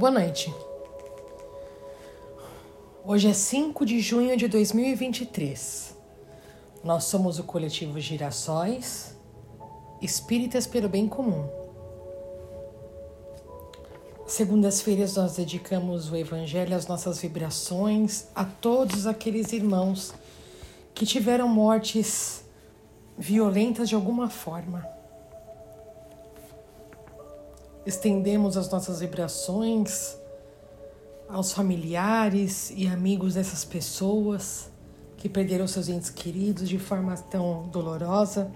Boa noite. Hoje é 5 de junho de 2023. Nós somos o coletivo Girassóis, espíritas pelo bem comum. Segundas-feiras nós dedicamos o Evangelho às nossas vibrações, a todos aqueles irmãos que tiveram mortes violentas de alguma forma. Estendemos as nossas vibrações aos familiares e amigos dessas pessoas que perderam seus entes queridos de forma tão dolorosa.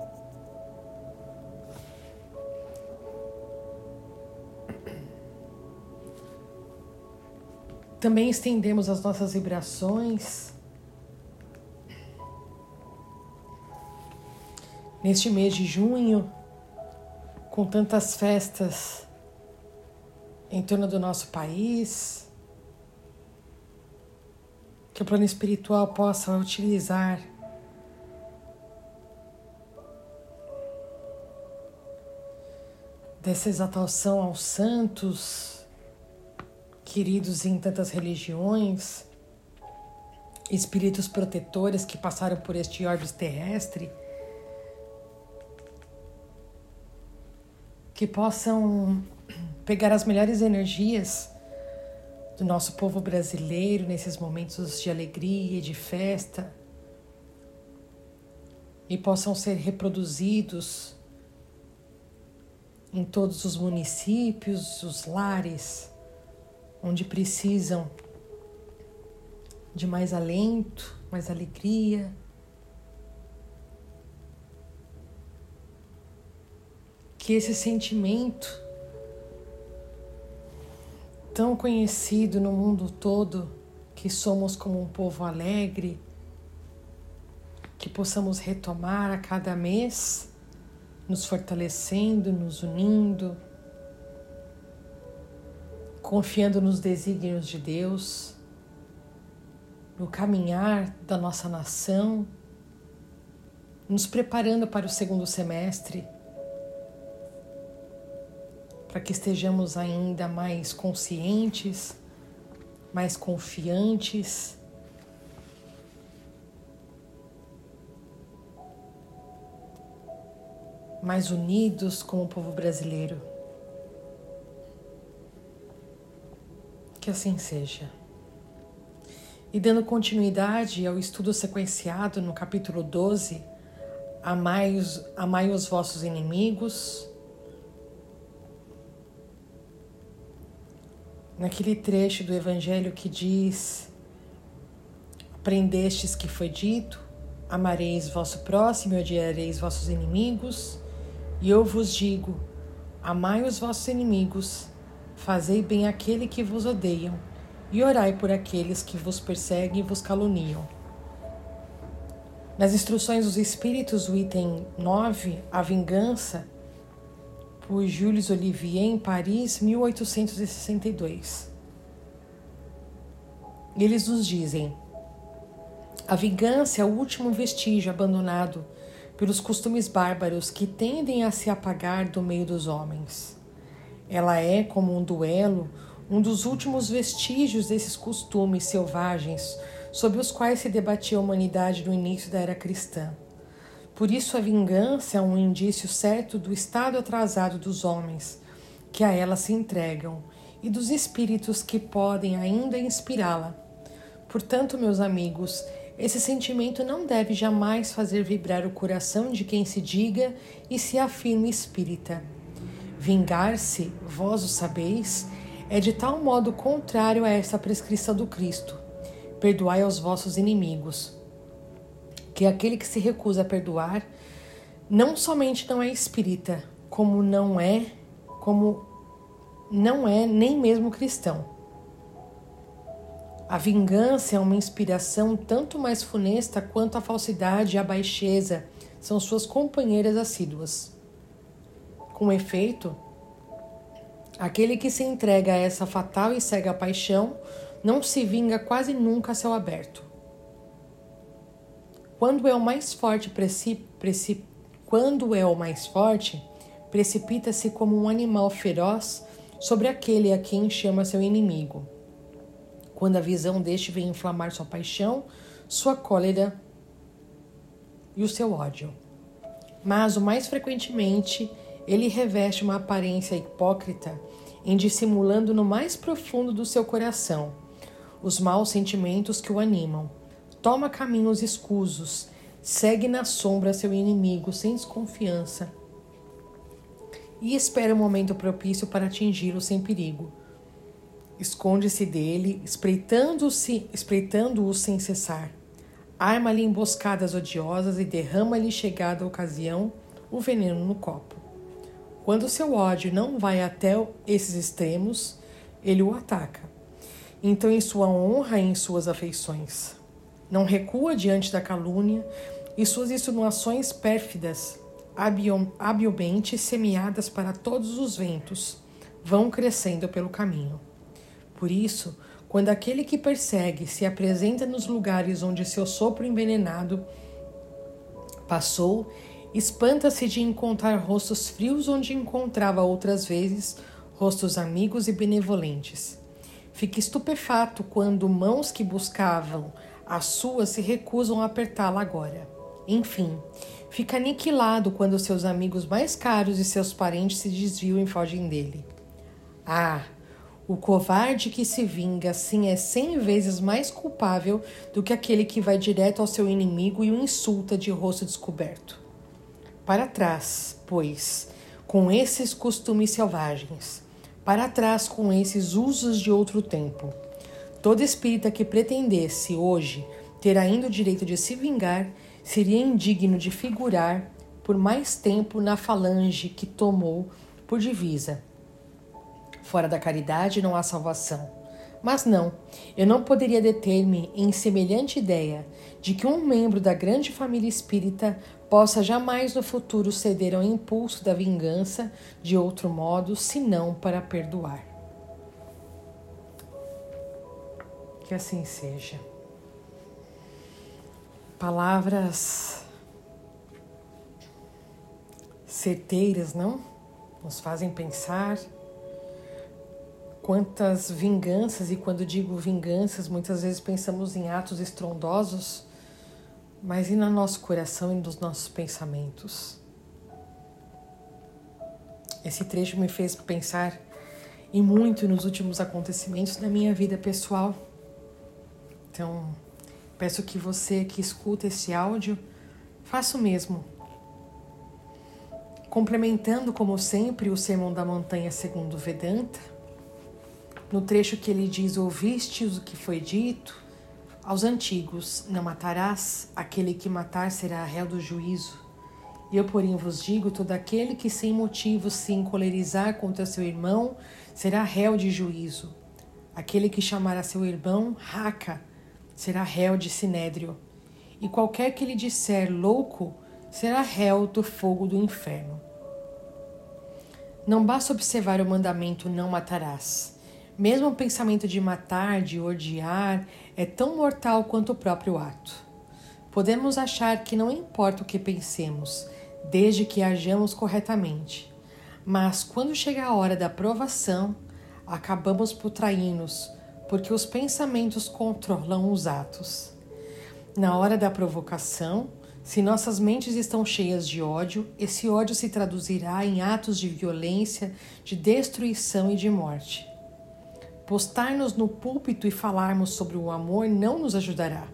Também estendemos as nossas vibrações neste mês de junho, com tantas festas em torno do nosso país, que o plano espiritual possa utilizar dessa exaltação aos santos, queridos em tantas religiões, espíritos protetores que passaram por este orbe terrestre, que possam pegar as melhores energias do nosso povo brasileiro nesses momentos de alegria e de festa e possam ser reproduzidos em todos os municípios, os lares, onde precisam de mais alento, mais alegria. Que esse sentimento tão conhecido no mundo todo que somos como um povo alegre, que possamos retomar a cada mês, nos fortalecendo, nos unindo, confiando nos desígnios de Deus, no caminhar da nossa nação, nos preparando para o segundo semestre para que estejamos ainda mais conscientes, mais confiantes. Mais unidos como o povo brasileiro. Que assim seja. E dando continuidade ao estudo sequenciado no capítulo 12, Amai os, amai os vossos inimigos, naquele trecho do Evangelho que diz: Aprendestes que foi dito, amareis vosso próximo e odiareis vossos inimigos, e eu vos digo: amai os vossos inimigos, fazei bem aquele que vos odeiam, e orai por aqueles que vos perseguem e vos caluniam. Nas instruções dos Espíritos, o item 9, a vingança, por Jules Olivier em Paris, 1862. Eles nos dizem: a vingança é o último vestígio abandonado pelos costumes bárbaros que tendem a se apagar do meio dos homens. Ela é, como um duelo, um dos últimos vestígios desses costumes selvagens sobre os quais se debatia a humanidade no início da era cristã. Por isso, a vingança é um indício certo do estado atrasado dos homens que a ela se entregam e dos espíritos que podem ainda inspirá-la. Portanto, meus amigos, esse sentimento não deve jamais fazer vibrar o coração de quem se diga e se afirme espírita. Vingar-se, vós o sabeis, é de tal modo contrário a essa prescrição do Cristo. Perdoai aos vossos inimigos que aquele que se recusa a perdoar não somente não é espírita, como não é, como não é nem mesmo cristão. A vingança é uma inspiração tanto mais funesta quanto a falsidade e a baixeza são suas companheiras assíduas. Com efeito, aquele que se entrega a essa fatal e cega paixão não se vinga quase nunca a céu aberto. Quando é o mais forte, preci, quando é o mais forte, precipita-se como um animal feroz sobre aquele a quem chama seu inimigo. Quando a visão deste vem inflamar sua paixão, sua cólera e o seu ódio. Mas o mais frequentemente ele reveste uma aparência hipócrita em dissimulando no mais profundo do seu coração os maus sentimentos que o animam. Toma caminhos escusos, segue na sombra seu inimigo sem desconfiança e espera o um momento propício para atingi-lo sem perigo. Esconde-se dele, espreitando-se, espreitando-o sem cessar. Arma-lhe emboscadas odiosas e derrama-lhe chegada a ocasião o veneno no copo. Quando seu ódio não vai até esses extremos, ele o ataca. Então, em sua honra e em suas afeições. Não recua diante da calúnia e suas insinuações pérfidas, habilmente semeadas para todos os ventos, vão crescendo pelo caminho. Por isso, quando aquele que persegue se apresenta nos lugares onde seu sopro envenenado passou, espanta-se de encontrar rostos frios onde encontrava outras vezes rostos amigos e benevolentes. Fica estupefato quando mãos que buscavam a sua se recusam a apertá-la agora. Enfim, fica aniquilado quando seus amigos mais caros e seus parentes se desviam e fogem dele. Ah, o covarde que se vinga assim é cem vezes mais culpável do que aquele que vai direto ao seu inimigo e o insulta de rosto descoberto. Para trás, pois, com esses costumes selvagens, para trás com esses usos de outro tempo. Todo espírita que pretendesse hoje ter ainda o direito de se vingar seria indigno de figurar por mais tempo na falange que tomou por divisa Fora da caridade não há salvação. Mas não, eu não poderia deter-me em semelhante ideia de que um membro da grande família espírita possa jamais no futuro ceder ao impulso da vingança de outro modo, senão para perdoar. Que assim seja. Palavras certeiras, não? Nos fazem pensar quantas vinganças, e quando digo vinganças, muitas vezes pensamos em atos estrondosos, mas e no nosso coração e nos nossos pensamentos? Esse trecho me fez pensar e muito nos últimos acontecimentos da minha vida pessoal. Então, peço que você que escuta esse áudio faça o mesmo. Complementando, como sempre, o Sermão da Montanha segundo Vedanta, no trecho que ele diz: Ouvistes o que foi dito aos antigos: Não matarás, aquele que matar será réu do juízo. E eu, porém, vos digo: todo aquele que sem motivo se encolerizar contra seu irmão será réu de juízo. Aquele que chamar a seu irmão raca será réu de sinédrio. E qualquer que lhe disser louco será réu do fogo do inferno. Não basta observar o mandamento não matarás. Mesmo o pensamento de matar, de odiar, é tão mortal quanto o próprio ato. Podemos achar que não importa o que pensemos, desde que hajamos corretamente. Mas quando chega a hora da provação, acabamos por trair-nos, porque os pensamentos controlam os atos. Na hora da provocação, se nossas mentes estão cheias de ódio, esse ódio se traduzirá em atos de violência, de destruição e de morte. Postar-nos no púlpito e falarmos sobre o amor não nos ajudará.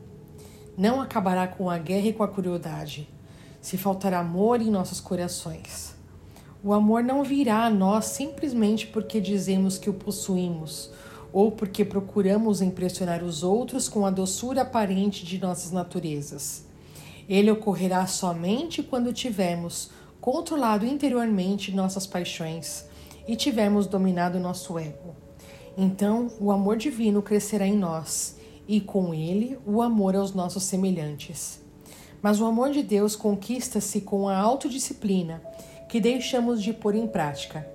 Não acabará com a guerra e com a crueldade. Se faltar amor em nossos corações. O amor não virá a nós simplesmente porque dizemos que o possuímos ou porque procuramos impressionar os outros com a doçura aparente de nossas naturezas. Ele ocorrerá somente quando tivermos controlado interiormente nossas paixões e tivermos dominado nosso ego. Então, o amor divino crescerá em nós e, com ele, o amor aos nossos semelhantes. Mas o amor de Deus conquista-se com a autodisciplina que deixamos de pôr em prática.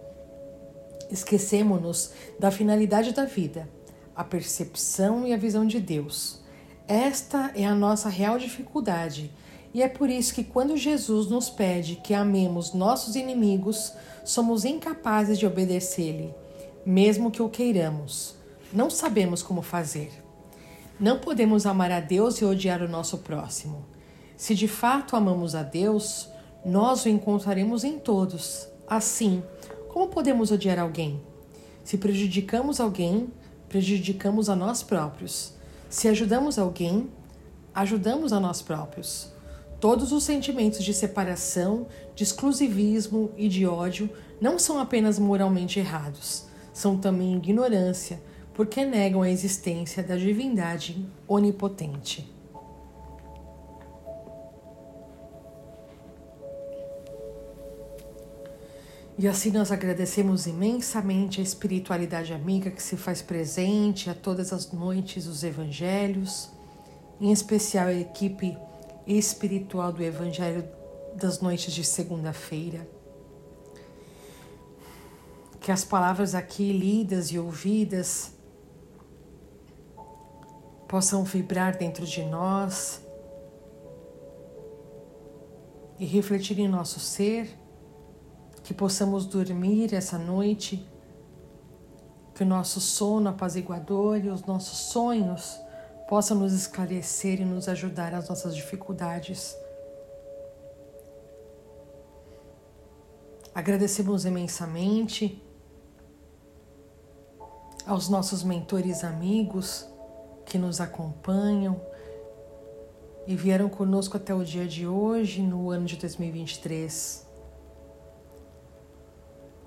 Esquecemos-nos da finalidade da vida, a percepção e a visão de Deus. Esta é a nossa real dificuldade, e é por isso que, quando Jesus nos pede que amemos nossos inimigos, somos incapazes de obedecer-lhe mesmo que o queiramos. Não sabemos como fazer. Não podemos amar a Deus e odiar o nosso próximo. Se de fato amamos a Deus, nós o encontraremos em todos. Assim, como podemos odiar alguém? Se prejudicamos alguém, prejudicamos a nós próprios. Se ajudamos alguém, ajudamos a nós próprios. Todos os sentimentos de separação, de exclusivismo e de ódio não são apenas moralmente errados, são também ignorância, porque negam a existência da divindade onipotente. E assim nós agradecemos imensamente a espiritualidade amiga que se faz presente a todas as noites dos evangelhos, em especial a equipe espiritual do Evangelho das noites de segunda-feira. Que as palavras aqui lidas e ouvidas possam vibrar dentro de nós e refletir em nosso ser que possamos dormir essa noite, que o nosso sono apaziguador e os nossos sonhos possam nos esclarecer e nos ajudar nas nossas dificuldades. Agradecemos imensamente aos nossos mentores amigos que nos acompanham e vieram conosco até o dia de hoje, no ano de 2023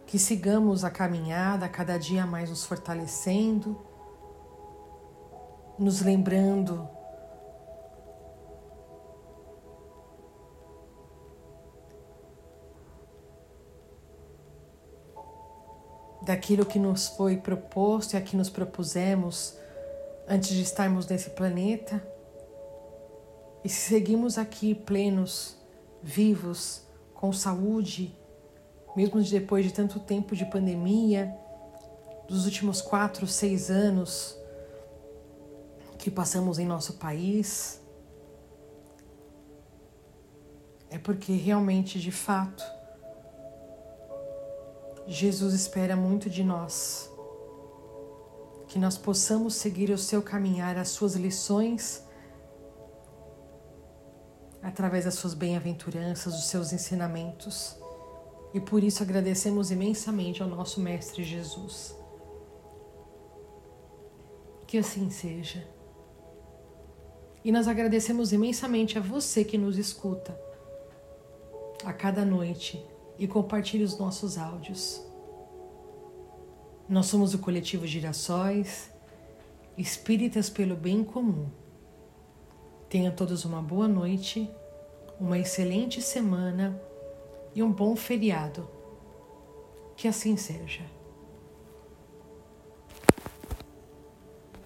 que sigamos a caminhada cada dia mais nos fortalecendo, nos lembrando daquilo que nos foi proposto e a que nos propusemos antes de estarmos nesse planeta. E se seguimos aqui plenos, vivos, com saúde, mesmo depois de tanto tempo de pandemia, dos últimos quatro, seis anos que passamos em nosso país, é porque realmente, de fato, Jesus espera muito de nós. Que nós possamos seguir o seu caminhar, as suas lições, através das suas bem-aventuranças, os seus ensinamentos e por isso agradecemos imensamente ao nosso Mestre Jesus. Que assim seja. E nós agradecemos imensamente a você que nos escuta a cada noite e compartilha os nossos áudios. Nós somos o coletivo Girassóis, espíritas pelo bem comum. Tenham todos uma boa noite, uma excelente semana e um bom feriado. Que assim seja.